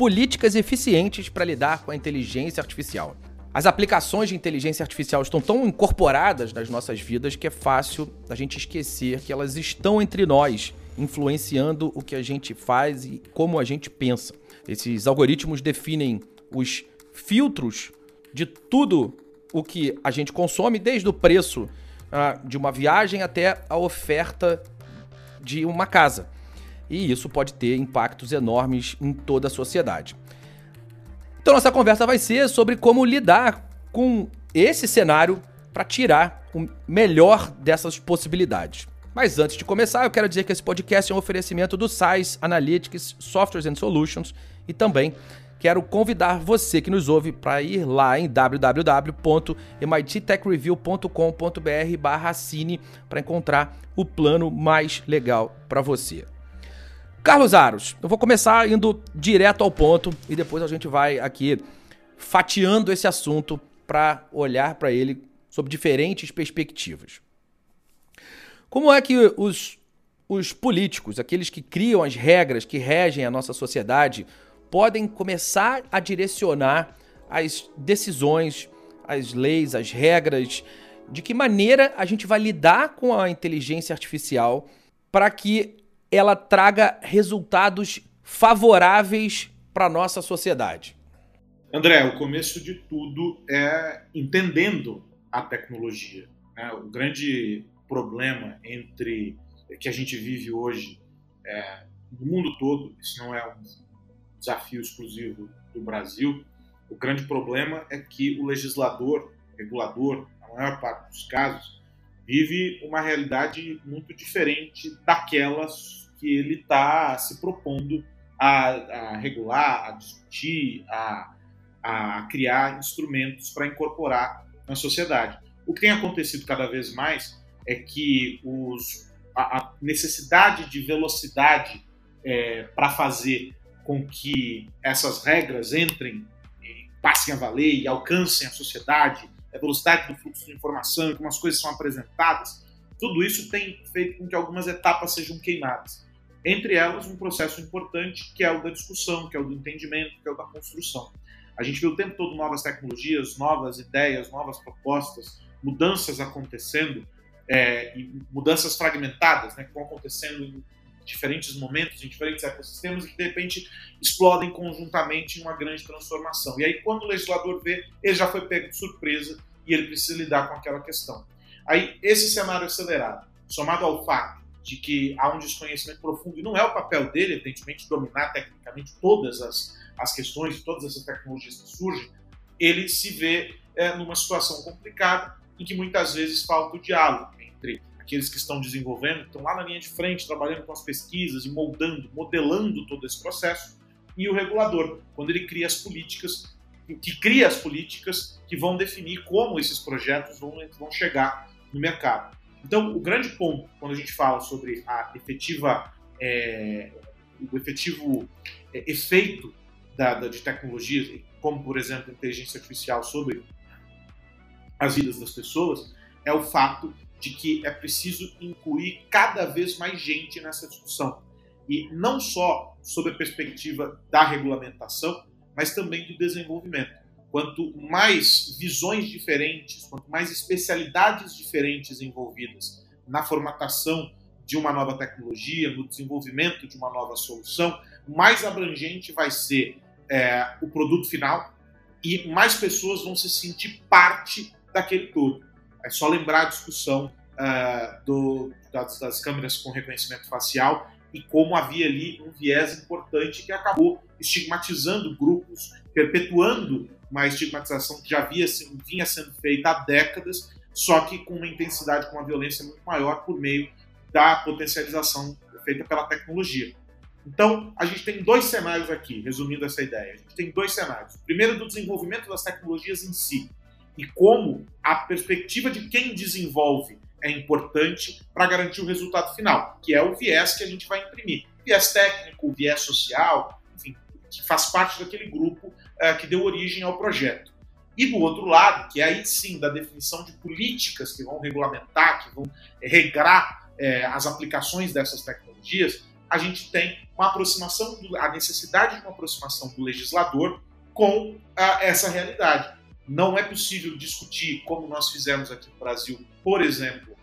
políticas eficientes para lidar com a inteligência artificial. As aplicações de inteligência artificial estão tão incorporadas nas nossas vidas que é fácil a gente esquecer que elas estão entre nós, influenciando o que a gente faz e como a gente pensa. Esses algoritmos definem os filtros de tudo o que a gente consome, desde o preço uh, de uma viagem até a oferta de uma casa. E isso pode ter impactos enormes em toda a sociedade. Então, nossa conversa vai ser sobre como lidar com esse cenário para tirar o melhor dessas possibilidades. Mas antes de começar, eu quero dizer que esse podcast é um oferecimento do SAIS Analytics Softwares and Solutions e também quero convidar você que nos ouve para ir lá em www.mittechreview.com.br barra assine para encontrar o plano mais legal para você. Carlos Aros, eu vou começar indo direto ao ponto e depois a gente vai aqui fatiando esse assunto para olhar para ele sob diferentes perspectivas. Como é que os, os políticos, aqueles que criam as regras que regem a nossa sociedade, podem começar a direcionar as decisões, as leis, as regras, de que maneira a gente vai lidar com a inteligência artificial para que ela traga resultados favoráveis para nossa sociedade? André, o começo de tudo é entendendo a tecnologia. Né? O grande problema entre que a gente vive hoje é, no mundo todo, isso não é um desafio exclusivo do Brasil. O grande problema é que o legislador, regulador, na maior parte dos casos, vive uma realidade muito diferente daquelas que ele está se propondo a, a, regular, a discutir, a, a criar instrumentos para incorporar na sociedade. O que tem acontecido cada vez mais é que os, a, necessidade de velocidade é, para fazer com que essas regras entrem, passem a valer e alcancem a sociedade, a velocidade do fluxo de informação, como as coisas são apresentadas, tudo isso tem feito com que algumas etapas sejam queimadas. Entre elas, um processo importante que é o da discussão, que é o do entendimento, que é o da construção. A gente vê o tempo todo novas tecnologias, novas ideias, novas propostas, mudanças acontecendo, é, mudanças fragmentadas, né, que vão acontecendo em diferentes momentos, em diferentes ecossistemas, que de repente explodem conjuntamente em uma grande transformação. E aí, quando o legislador vê, ele já foi pego de surpresa e ele precisa lidar com aquela questão. Aí, esse cenário acelerado, somado ao fato de que há um desconhecimento profundo, e não é o papel dele, evidentemente, dominar tecnicamente todas as, as questões, todas essas tecnologias que surgem, ele se vê é, numa situação complicada em que muitas vezes falta o diálogo entre aqueles que estão desenvolvendo, que estão lá na linha de frente, trabalhando com as pesquisas e moldando, modelando todo esse processo, e o regulador, quando ele cria as políticas, que cria as políticas que vão definir como esses projetos vão, vão chegar no mercado. Então, o grande ponto, quando a gente fala sobre a efetiva, é, o efetivo é, efeito da, da, de tecnologias, como, por exemplo, a inteligência artificial sobre as vidas das pessoas, é o fato de que é preciso incluir cada vez mais gente nessa discussão. E não só sob a perspectiva da regulamentação, mas também do desenvolvimento. Quanto mais visões diferentes, quanto mais especialidades diferentes envolvidas na formatação de uma nova tecnologia, no desenvolvimento de uma nova solução, mais abrangente vai ser é, o produto final e mais pessoas vão se sentir parte daquele todo. É só lembrar a discussão uh, do, das, das, câmeras com reconhecimento facial e como havia ali um viés importante que acabou estigmatizando grupos, perpetuando uma estigmatização que já havia, vinha sendo feita há décadas, só que com uma intensidade, com uma violência muito maior por meio da potencialização feita pela tecnologia. Então, a gente tem dois cenários aqui, resumindo essa ideia. A gente tem dois cenários. Primeiro, do desenvolvimento das tecnologias em si e como a perspectiva de quem desenvolve é importante para garantir o resultado final, que é o viés que a gente vai imprimir. Viés técnico, viés social, enfim, que faz parte daquele grupo uh, que deu origem ao projeto. E do outro lado, que é aí sim da definição de políticas que vão regulamentar, que vão regrar eh, as aplicações dessas tecnologias, a gente tem uma aproximação, do, a necessidade de uma aproximação do legislador com uh, essa realidade. Não é possível discutir, como nós fizemos aqui no Brasil, por exemplo,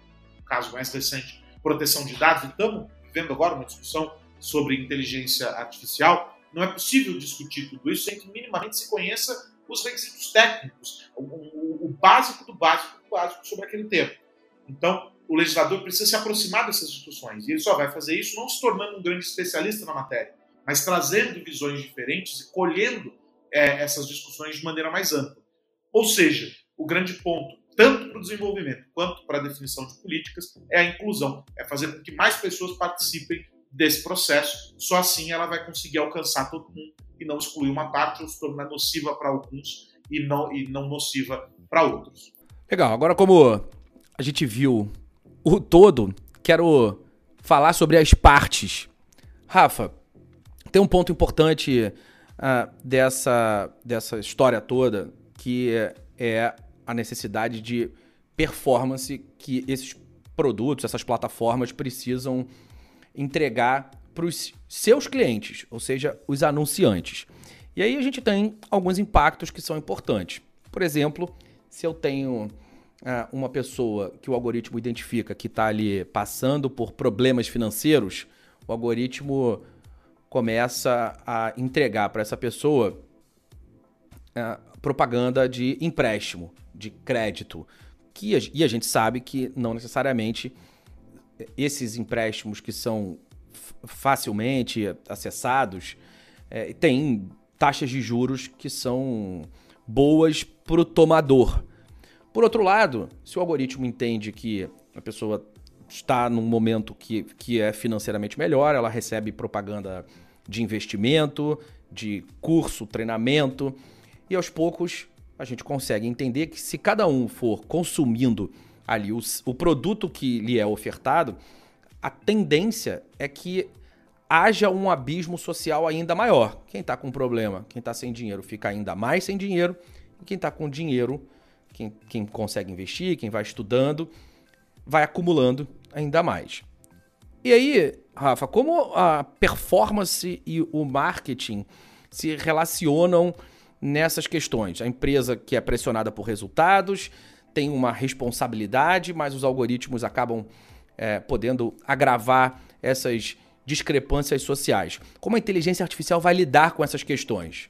caso mais recente, proteção de dados, estamos vivendo agora uma discussão sobre inteligência artificial, não é possível discutir tudo isso sem que minimamente se conheça os requisitos técnicos, o, o, o básico do básico do básico sobre aquele tema. Então, o legislador precisa se aproximar dessas discussões, e ele só vai fazer isso não se tornando um grande especialista na matéria, mas trazendo visões diferentes e colhendo é, essas discussões de maneira mais ampla. Ou seja, o grande ponto, tanto para o desenvolvimento quanto para a definição de políticas, é a inclusão, é fazer com que mais pessoas participem desse processo. Só assim ela vai conseguir alcançar todo mundo e não excluir uma parte ou se tornar nociva para alguns e não, e não nociva para outros. Legal. Agora, como a gente viu o todo, quero falar sobre as partes. Rafa, tem um ponto importante uh, dessa, dessa história toda que é, a necessidade de performance que esses produtos, essas plataformas precisam entregar para os seus clientes, ou seja, os anunciantes. E aí a gente tem alguns impactos que são importantes. Por exemplo, se eu tenho uh, uma pessoa que o algoritmo identifica que está ali passando por problemas financeiros, o algoritmo começa a entregar para essa pessoa uh, propaganda de empréstimo, de crédito. Que, e a gente sabe que não necessariamente esses empréstimos que são facilmente acessados é, têm taxas de juros que são boas para o tomador. Por outro lado, se o algoritmo entende que a pessoa está num momento que, que é financeiramente melhor, ela recebe propaganda de investimento, de curso, treinamento, e aos poucos a gente consegue entender que se cada um for consumindo ali o, o produto que lhe é ofertado, a tendência é que haja um abismo social ainda maior. Quem está com problema, quem está sem dinheiro, fica ainda mais sem dinheiro, e quem está com dinheiro, quem, quem consegue investir, quem vai estudando, vai acumulando ainda mais. E aí, Rafa, como a performance e o marketing se relacionam nessas questões? A empresa que é pressionada por resultados tem uma responsabilidade, mas os algoritmos acabam é, podendo agravar essas discrepâncias sociais. Como a inteligência artificial vai lidar com essas questões?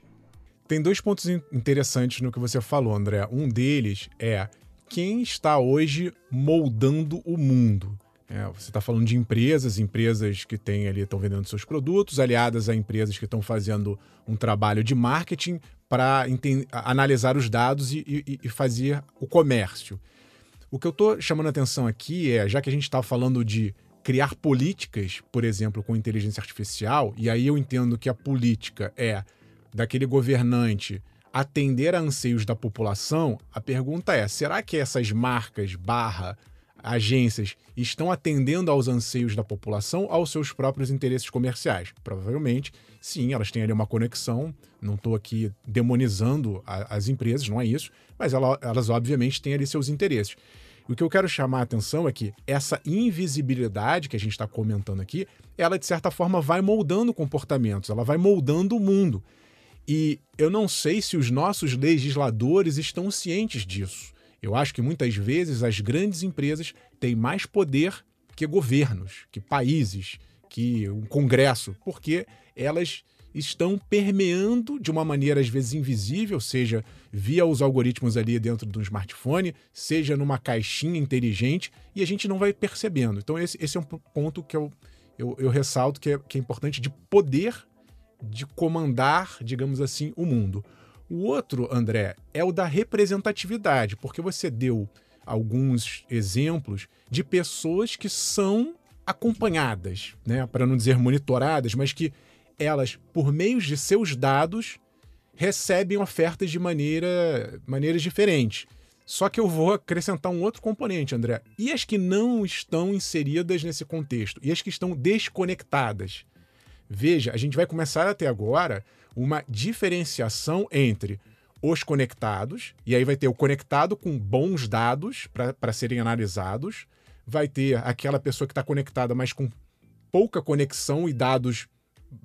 Tem dois pontos interessantes no que você falou, André. Um deles é quem está hoje moldando o mundo. É, você está falando de empresas, empresas que têm ali estão vendendo seus produtos, aliadas a empresas que estão fazendo um trabalho de marketing para analisar os dados e, e, e, fazer o comércio. O que eu estou chamando a atenção aqui é, já que a gente está falando de criar políticas, por exemplo, com inteligência artificial, e aí eu entendo que a política é daquele governante atender a anseios da população, a pergunta é: será que essas marcas barra agências estão atendendo aos anseios da população, aos seus próprios interesses comerciais? Provavelmente, sim, elas têm ali uma conexão. Não estou aqui demonizando a, as empresas, não é isso, mas ela, elas obviamente têm ali seus interesses. O que eu quero chamar a atenção é que essa invisibilidade que a gente está comentando aqui, ela de certa forma vai moldando comportamentos, ela vai moldando o mundo. E eu não sei se os nossos legisladores estão cientes disso. Eu acho que muitas vezes as grandes empresas têm mais poder que governos, que países, que um congresso, porque elas estão permeando de uma maneira às vezes invisível, seja via os algoritmos ali dentro do smartphone, seja numa caixinha inteligente, e a gente não vai percebendo. Então, esse, esse é um ponto que eu, eu, eu ressalto que é, que é importante de poder de comandar, digamos assim, o mundo. O outro, André, é o da representatividade, porque você deu alguns exemplos de pessoas que são acompanhadas, né, para não dizer monitoradas, mas que elas, por meio de seus dados, recebem ofertas de maneira, maneiras diferentes. Só que eu vou acrescentar um outro componente, André. E as que não estão inseridas nesse contexto? E as que estão desconectadas? Veja, a gente vai começar até agora uma diferenciação entre os conectados, e aí vai ter o conectado com bons dados para serem analisados, vai ter aquela pessoa que está conectada, mas com pouca conexão e dados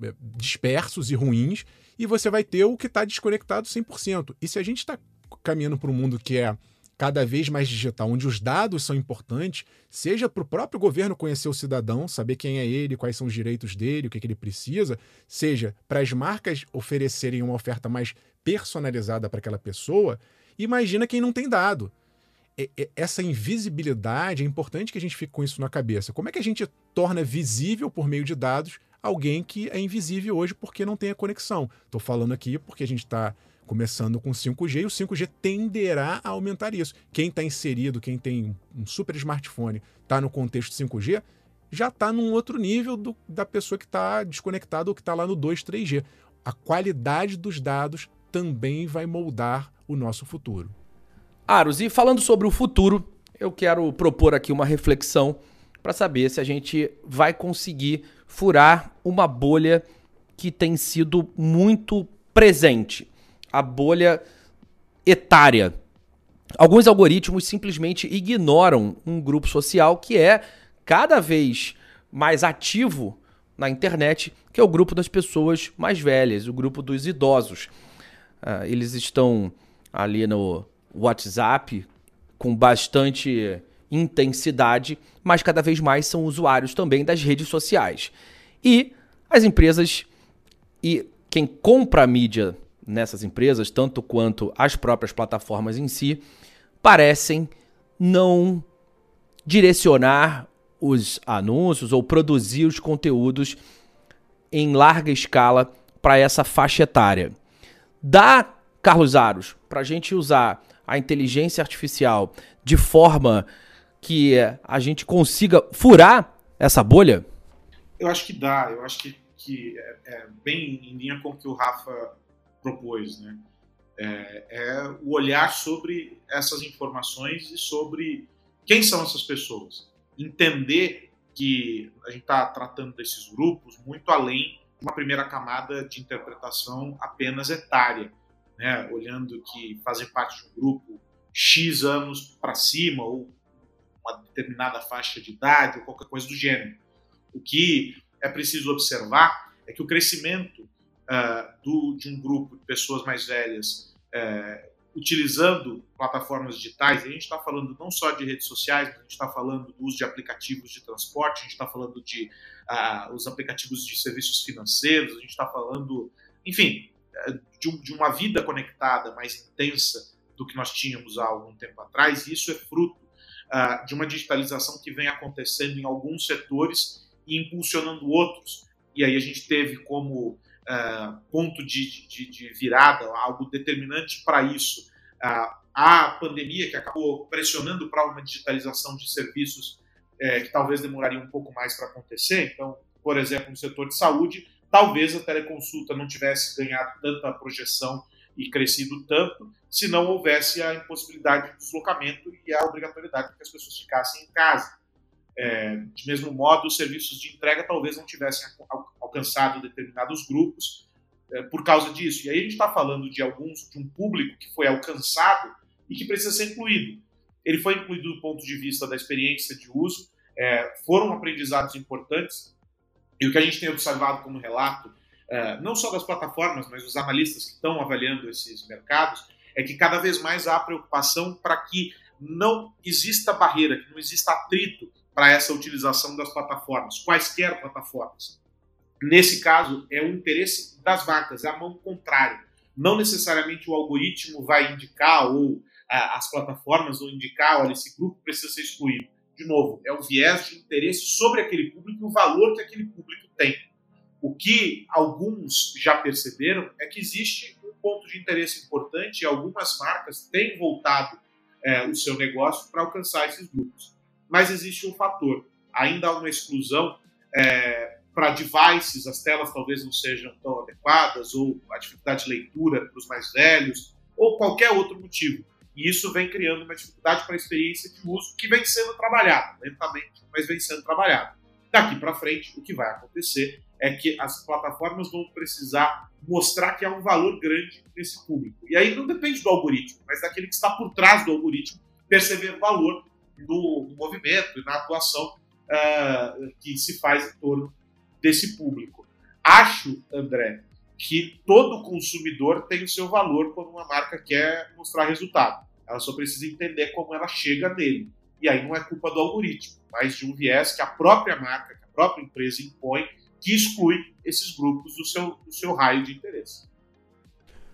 é, dispersos e ruins, e você vai ter o que está desconectado 100%. E se a gente está caminhando para um mundo que é cada vez mais digital, onde os dados são importantes, seja para o próprio governo conhecer o cidadão, saber quem é ele, quais são os direitos dele, o que, que ele precisa, seja para as marcas oferecerem uma oferta mais personalizada para aquela pessoa, imagina quem não tem dado. Essa invisibilidade, é importante que a gente fique com isso na cabeça. Como é que a gente torna visível por meio de dados alguém que é invisível hoje porque não tem a conexão? Estou falando aqui porque a gente está começando com 5G, e o 5G tenderá a aumentar isso. Quem está inserido, quem tem um super smartphone, está no contexto 5G, já está num outro nível do, da pessoa que está desconectada ou que está lá no 2, 3G. A qualidade dos dados também vai moldar o nosso futuro. Aros, e falando sobre o futuro, eu quero propor aqui uma reflexão para saber se a gente vai conseguir furar uma bolha que tem sido muito presente a bolha etária. Alguns algoritmos simplesmente ignoram um grupo social que é cada vez mais ativo na internet, que é o grupo das pessoas mais velhas, o grupo dos idosos. Uh, eles estão ali no WhatsApp com bastante intensidade, mas cada vez mais são usuários também das redes sociais. E as empresas e quem compra a mídia nessas empresas, tanto quanto as próprias plataformas em si, parecem não direcionar os anúncios ou produzir os conteúdos em larga escala para essa faixa etária. Dá, Carlos Aros, para a gente usar a inteligência artificial de forma que a gente consiga furar essa bolha? Eu acho que dá, eu acho que, que é, é bem em linha com o que o Rafa propôs, né? É, é, o olhar sobre essas informações e sobre quem são essas pessoas. Entender que a gente está tratando desses grupos muito além de uma primeira camada de interpretação apenas etária, né? olhando que fazem parte de um grupo X anos para cima ou uma determinada faixa de idade ou qualquer coisa do gênero. O que é preciso observar é que o crescimento uh, do, de um grupo de pessoas mais velhas uh, utilizando plataformas digitais, a gente está falando não só de redes sociais, a gente está falando do uso de aplicativos de transporte, a gente está falando de uh, os aplicativos de serviços financeiros, a gente está falando, enfim, de, de, uma vida conectada mais intensa do que nós tínhamos há algum tempo atrás, e isso é fruto uh, de uma digitalização que vem acontecendo em alguns setores e impulsionando outros. E aí a gente teve como uh, ponto de, de, de, virada, algo determinante para isso. Uh, a pandemia que acabou pressionando para uma digitalização de serviços uh, que talvez demoraria um pouco mais para acontecer. Então, por exemplo, no setor de saúde, talvez a teleconsulta não tivesse ganhado tanta projeção e crescido tanto se não houvesse a impossibilidade de deslocamento e a obrigatoriedade de que as pessoas ficassem em casa. É, de mesmo modo, os serviços de entrega talvez não tivessem alcançado determinados grupos é, por causa disso. E aí a gente está falando de alguns, de um público que foi alcançado e que precisa ser incluído. Ele foi incluído do ponto de vista da experiência de uso, é, foram aprendizados importantes, e o que a gente tem observado como relato, é, não só das plataformas, mas dos analistas que estão avaliando esses mercados, é que cada vez mais há preocupação para que não exista barreira, que não exista atrito para essa utilização das plataformas, quaisquer plataformas. Nesse caso, é o interesse das marcas, é a mão contrária. Não necessariamente o algoritmo vai indicar ou ah, as plataformas vão indicar, olha, esse grupo precisa ser excluído. De novo, é o viés de interesse sobre aquele público e o valor que aquele público tem. O que alguns já perceberam é que existe um ponto de interesse importante e algumas marcas têm voltado é, o seu negócio para alcançar esses grupos. Mas existe um fator. ainda há uma exclusão é, para devices, as telas talvez não sejam tão adequadas, ou a dificuldade de leitura para os mais velhos, ou qualquer outro motivo. E isso vem criando uma dificuldade para a experiência de uso que vem sendo trabalhada, lentamente, mas vem sendo trabalhada. Daqui para frente, o que vai acontecer é que as plataformas vão precisar mostrar que há um valor grande nesse público. E aí não depende do algoritmo, mas daquele que está por trás do algoritmo perceber valor no, no movimento e na atuação uh, que se faz em torno desse público. Acho, André, que todo consumidor tem o seu valor quando uma marca quer mostrar resultado. Ela só precisa entender como ela chega nele. E aí não é culpa do algoritmo, mas de um viés que a própria marca, que a própria empresa impõe, que exclui esses grupos do seu, do seu raio de interesse.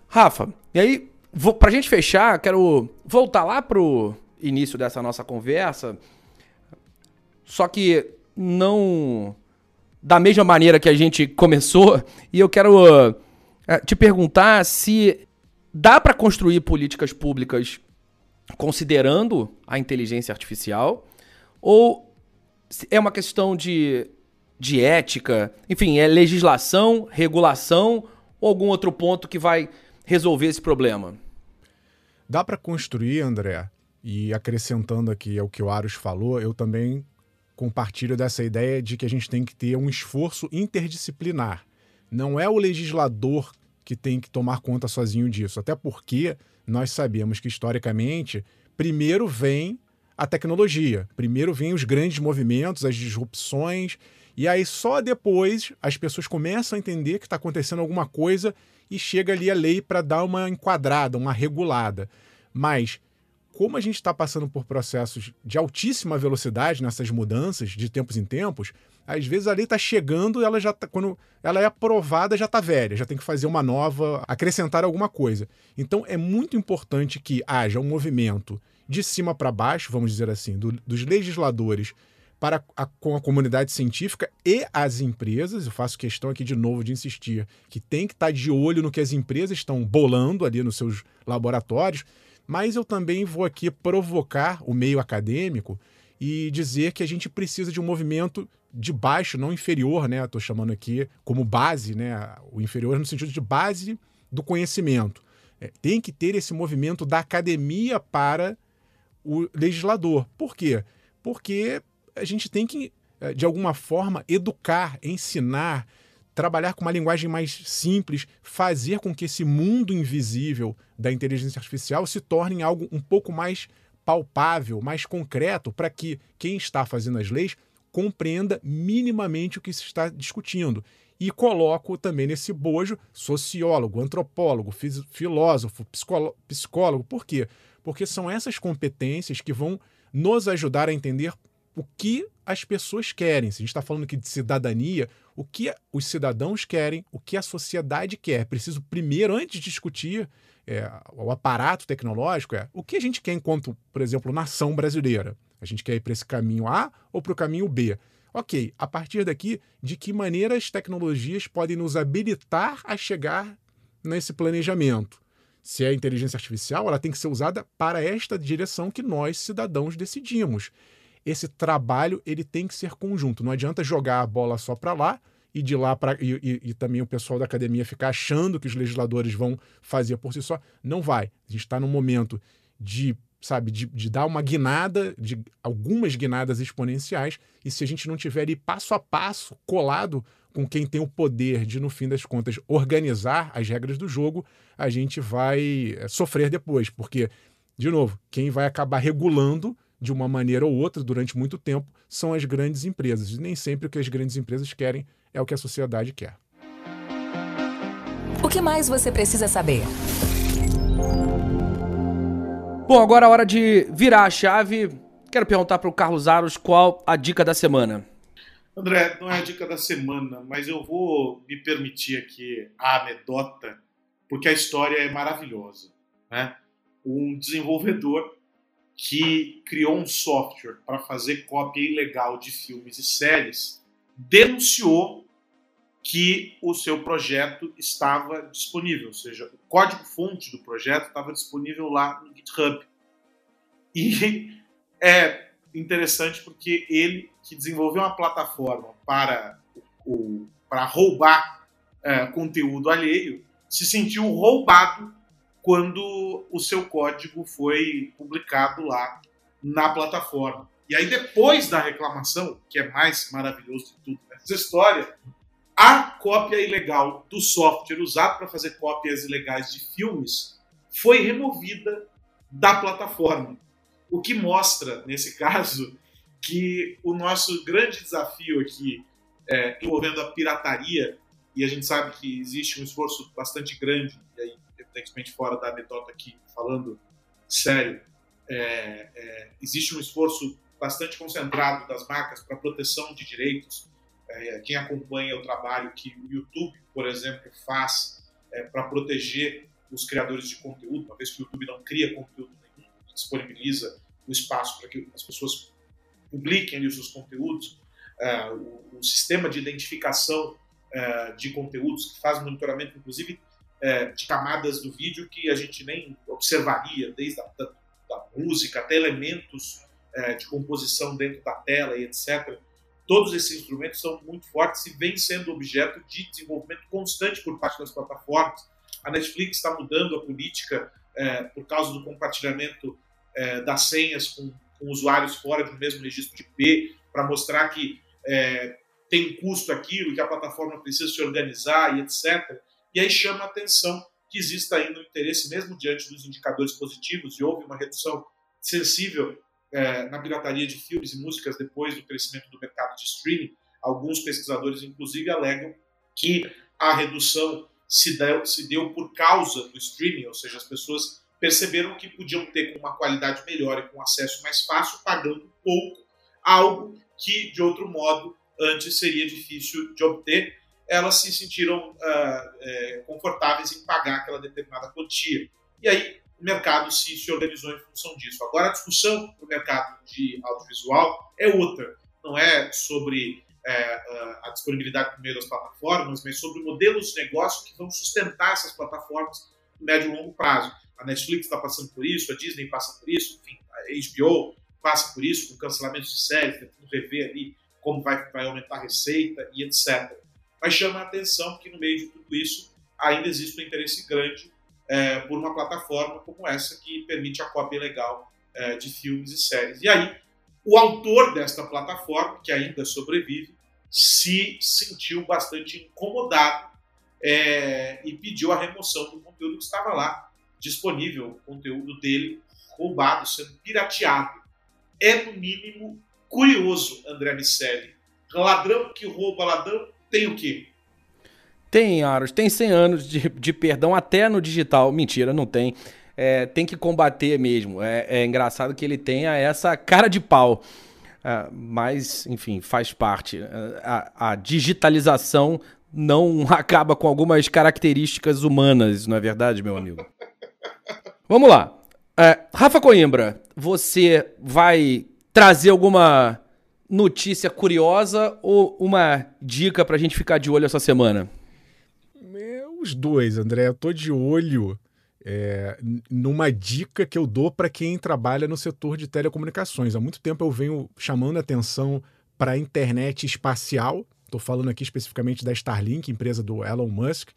Rafa, e aí, para a gente fechar, quero voltar lá pro início dessa nossa conversa, só que não da mesma maneira que a gente começou, e eu quero uh, te perguntar se dá para construir políticas públicas considerando a inteligência artificial ou é uma questão de, de ética, enfim, é legislação, regulação ou algum outro ponto que vai resolver esse problema? Dá para construir, André, e acrescentando aqui ao que o Aros falou, eu também compartilho dessa ideia de que a gente tem que ter um esforço interdisciplinar. Não é o legislador que tem que tomar conta sozinho disso, até porque nós sabemos que historicamente primeiro vem a tecnologia, primeiro vem os grandes movimentos, as disrupções, e aí só depois as pessoas começam a entender que está acontecendo alguma coisa e chega ali a lei para dar uma enquadrada, uma regulada. Mas como a gente está passando por processos de altíssima velocidade nessas mudanças de tempos em tempos, às vezes a lei está chegando, ela já tá, quando ela é aprovada já está velha, já tem que fazer uma nova, acrescentar alguma coisa. Então é muito importante que haja um movimento de cima para baixo, vamos dizer assim, do, dos legisladores para a, com a comunidade científica e as empresas. Eu faço questão aqui de novo de insistir que tem que estar tá de olho no que as empresas estão bolando ali nos seus laboratórios mas eu também vou aqui provocar o meio acadêmico e dizer que a gente precisa de um movimento de baixo, não inferior, né? Estou chamando aqui como base, né? O inferior no sentido de base do conhecimento. É, tem que ter esse movimento da academia para o legislador. Por quê? Porque a gente tem que, é, de alguma forma, educar, ensinar, trabalhar com uma linguagem mais simples, fazer com que esse mundo invisível da inteligência artificial se torne algo um pouco mais palpável, mais concreto, para que quem está fazendo as leis compreenda minimamente o que se está discutindo. E coloco também nesse bojo sociólogo, antropólogo, filósofo, psicólogo. Por quê? Porque são essas competências que vão nos ajudar a entender o que as pessoas querem. Se a gente está falando aqui de cidadania, o que os cidadãos querem, o que a sociedade quer. Preciso primeiro, antes de discutir é, o aparato tecnológico, é o que a gente quer enquanto, por exemplo, nação brasileira. A gente quer ir para esse caminho A ou para o caminho B? Ok, a partir daqui, de que maneira as tecnologias podem nos habilitar a chegar nesse planejamento? Se é inteligência artificial, ela tem que ser usada para esta direção que nós, cidadãos, decidimos esse trabalho ele tem que ser conjunto. Não adianta jogar a bola só para lá e de lá para e, e, e, também o pessoal da academia ficar achando que os legisladores vão fazer por si só. Não vai. A gente está num momento de sabe de, de, dar uma guinada, de algumas guinadas exponenciais e se a gente não tiver ali passo a passo colado com quem tem o poder de no fim das contas organizar as regras do jogo, a gente vai eh, sofrer depois, porque de novo, quem vai acabar regulando de uma maneira ou outra durante muito tempo são as grandes empresas. E nem sempre o que as grandes empresas querem é o que a sociedade quer. O que mais você precisa saber? Bom, agora é hora de virar a chave. Quero perguntar para o Carlos Aros qual a dica da semana. André, não é a dica da semana, mas eu vou me permitir aqui a anedota, porque a história é maravilhosa. Né? Um desenvolvedor que criou um software para fazer cópia ilegal de filmes e séries, denunciou que o seu projeto estava disponível, ou seja, o código-fonte do projeto estava disponível lá no GitHub. E é interessante porque ele, que desenvolveu uma plataforma para, o, para roubar é, conteúdo alheio, se sentiu roubado quando o seu código foi publicado lá na plataforma. E aí, depois da reclamação, que é mais maravilhoso de tudo nessa história, a cópia ilegal do software usado para fazer cópias ilegais de filmes foi removida da plataforma. O que mostra, nesse caso, que o nosso grande desafio aqui é, envolvendo a pirataria, e a gente sabe que existe um esforço bastante grande, e aí, evidentemente, fora da anedota aqui, falando sério, é, é, existe um esforço bastante concentrado das marcas para proteção de direitos. É, quem acompanha o trabalho que o YouTube, por exemplo, faz é, para proteger os criadores de conteúdo, uma vez que o YouTube não cria conteúdo nenhum, disponibiliza o espaço para que as pessoas publiquem os seus conteúdos, uh, o, sistema de identificação de conteúdos, que faz monitoramento, inclusive, uh, de camadas do vídeo que a gente nem observaria, desde a da, da música até elementos de composição dentro da tela e etc. Todos esses instrumentos são muito fortes e vêm sendo objeto de desenvolvimento constante por parte das plataformas. A Netflix está mudando a política por causa do compartilhamento das senhas com com usuários fora do mesmo registro de IP, para mostrar que é, tem custo aquilo, que a plataforma precisa se organizar e etc. E aí chama a atenção que exista ainda um interesse, mesmo diante dos indicadores positivos, e houve uma redução sensível é, na pirataria de filmes e músicas depois do crescimento do mercado de streaming. Alguns pesquisadores, inclusive, alegam que a redução se deu, se deu por causa do streaming, ou seja, as pessoas perceberam que podiam ter com uma qualidade melhor e com acesso mais fácil, pagando pouco, algo que de outro modo antes seria difícil de obter. Elas se sentiram uh, é, confortáveis em pagar aquela determinada quantia. E aí o mercado se, se organizou em função disso. Agora a discussão no mercado de audiovisual é outra. Não é sobre é, a disponibilidade por meio das plataformas, mas sobre modelos de negócio que vão sustentar essas plataformas no médio e longo prazo. A Netflix está passando por isso, a Disney passa por isso, enfim, a HBO passa por isso, com cancelamento de séries, tentando rever ali como vai, vai aumentar a receita e etc. Mas chama a atenção que no meio de tudo isso ainda existe um interesse grande é, por uma plataforma como essa que permite a cópia legal é, de filmes e séries. E aí, o autor desta plataforma, que ainda sobrevive, se sentiu bastante incomodado é, e pediu a remoção do conteúdo que estava lá, disponível o conteúdo dele roubado, sendo pirateado. É, no mínimo, curioso, André Miceli. Ladrão que rouba ladrão tem o quê? Tem, Aros, tem 100 anos de, de perdão até no digital. Mentira, não tem. É, tem que combater mesmo. É, é, engraçado que ele tenha essa cara de pau. É, mas, enfim, faz parte. A, a, digitalização não acaba com algumas características humanas, não é verdade, meu amigo? Vamos lá. É, Rafa Coimbra, você vai trazer alguma notícia curiosa ou uma dica pra gente ficar de olho essa semana? Os dois, André. Eu tô de olho é, numa dica que eu dou para quem trabalha no setor de telecomunicações. Há muito tempo eu venho chamando a atenção para a internet espacial. Estou falando aqui especificamente da Starlink, empresa do Elon Musk,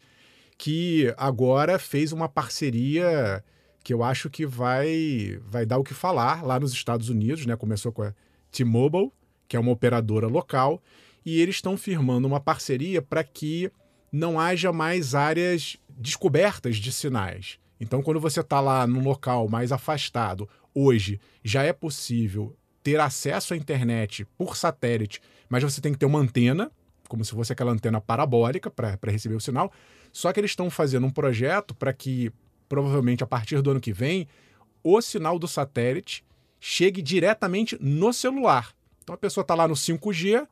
que agora fez uma parceria que eu acho que vai, vai dar o que falar lá nos Estados Unidos, né? Começou com a T-Mobile, que é uma operadora local, e eles estão firmando uma parceria para que não haja mais áreas descobertas de sinais. Então, quando você está lá num local mais afastado, hoje já é possível ter acesso à internet por satélite, mas você tem que ter uma antena, como se fosse aquela antena parabólica para receber o sinal. Só que eles estão fazendo um projeto para que provavelmente a partir do ano que vem, o sinal do satélite chegue diretamente no celular. Então a pessoa está lá no 5G,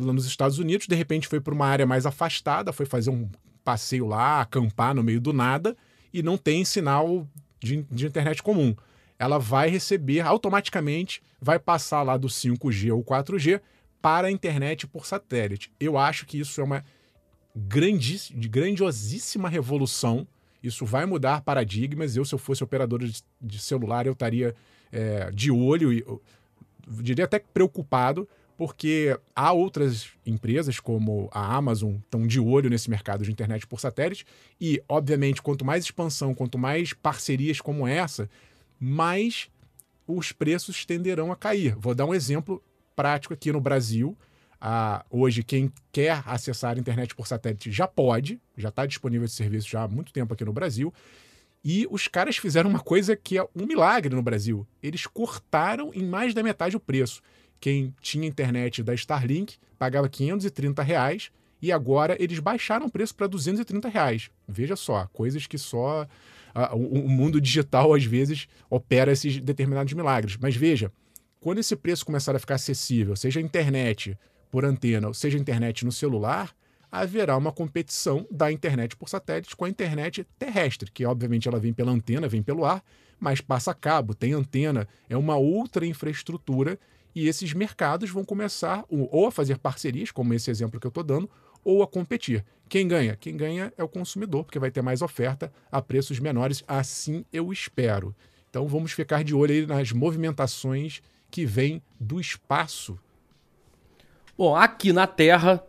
lá nos Estados Unidos, de repente foi para uma área mais afastada, foi fazer um passeio lá, acampar no meio do nada e não tem sinal de, de internet comum. Ela vai receber automaticamente, vai passar lá do 5G ou 4G para a internet por satélite. Eu acho que isso é uma grandiosíssima revolução isso vai mudar paradigmas. Eu, se eu fosse operador de, de celular, eu estaria é, de olho e, diria até preocupado, porque há outras empresas como a Amazon estão de olho nesse mercado de internet por satélite e, obviamente, quanto mais expansão, quanto mais parcerias como essa, mais os preços tenderão a cair. Vou dar um exemplo prático aqui no Brasil. Ah, hoje, quem quer acessar a internet por satélite já pode, já está disponível esse serviço já há muito tempo aqui no Brasil. E os caras fizeram uma coisa que é um milagre no Brasil. Eles cortaram em mais da metade o preço. Quem tinha internet da Starlink pagava 530 reais e agora eles baixaram o preço para 230 reais. Veja só, coisas que só uh, o, o mundo digital às vezes opera esses determinados milagres. Mas veja, quando esse preço começar a ficar acessível, seja internet por antena, seja internet no celular, haverá uma competição da internet por satélite com a internet terrestre, que obviamente ela vem pela antena, vem pelo ar, mas passa cabo, tem antena, é uma outra infraestrutura e esses mercados vão começar ou a fazer parcerias, como esse exemplo que eu estou dando, ou a competir. Quem ganha? Quem ganha é o consumidor, porque vai ter mais oferta a preços menores, assim eu espero. Então vamos ficar de olho nas movimentações que vêm do espaço. Bom, aqui na Terra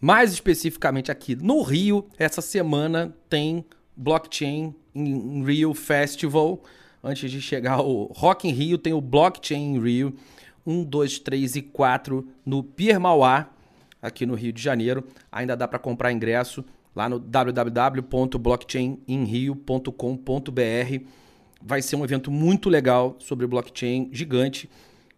mais especificamente aqui no Rio, essa semana tem Blockchain in Rio Festival. Antes de chegar o Rock in Rio, tem o Blockchain in Rio 1, 2, 3 e 4 no Pier Mauá, aqui no Rio de Janeiro. Ainda dá para comprar ingresso lá no www.blockchaininrio.com.br. Vai ser um evento muito legal sobre blockchain, gigante.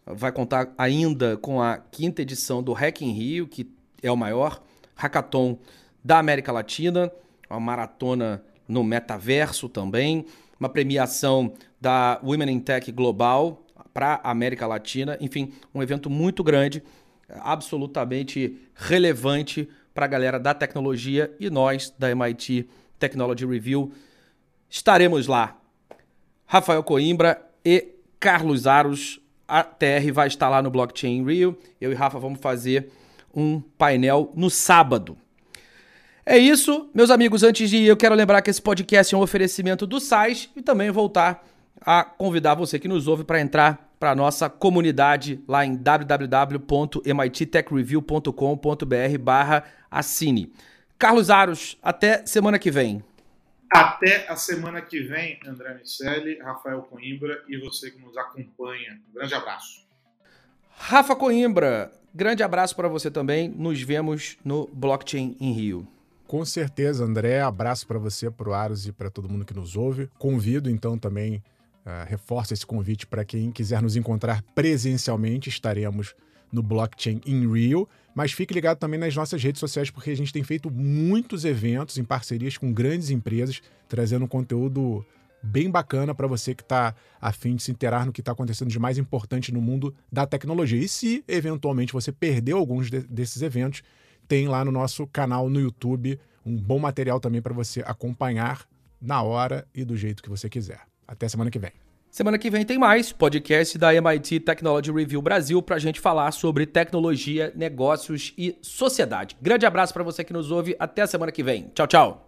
Vai contar ainda com a quinta edição do Hack in Rio, que é o maior hackathon da América Latina, uma maratona no metaverso também, uma premiação da Women in Tech Global para a América Latina, enfim, um evento muito grande, absolutamente relevante para a galera da tecnologia e nós da MIT Technology Review estaremos lá. Rafael Coimbra e Carlos Aros, a TR vai estar lá no Blockchain Rio. Eu e Rafa vamos fazer um painel no sábado. É isso, meus amigos. Antes de ir, eu quero lembrar que esse podcast é um oferecimento do SAIS e também voltar a convidar você que nos ouve para entrar para a nossa comunidade lá em www.mittechreview.com.br barra assine. Carlos Aros, até semana que vem. Até a semana que vem, André Miceli, Rafael Coimbra e você que nos acompanha. Um grande abraço. Rafa Coimbra, Grande abraço para você também. Nos vemos no Blockchain em Rio. Com certeza, André. Abraço para você, para o Aros e para todo mundo que nos ouve. Convido então também, uh, reforço esse convite para quem quiser nos encontrar presencialmente. Estaremos no Blockchain in Rio. Mas fique ligado também nas nossas redes sociais, porque a gente tem feito muitos eventos em parcerias com grandes empresas, trazendo conteúdo bem bacana para você que está afim de se interar no que está acontecendo de mais importante no mundo da tecnologia. E se eventualmente você perdeu alguns de, desses eventos, tem lá no nosso canal no YouTube um bom material também para você acompanhar na hora e do jeito que você quiser. Até semana que vem. Semana que vem tem mais podcast da MIT Technology Review Brasil para a gente falar sobre tecnologia, negócios e sociedade. Grande abraço para você que nos ouve. Até a semana que vem. Tchau, tchau.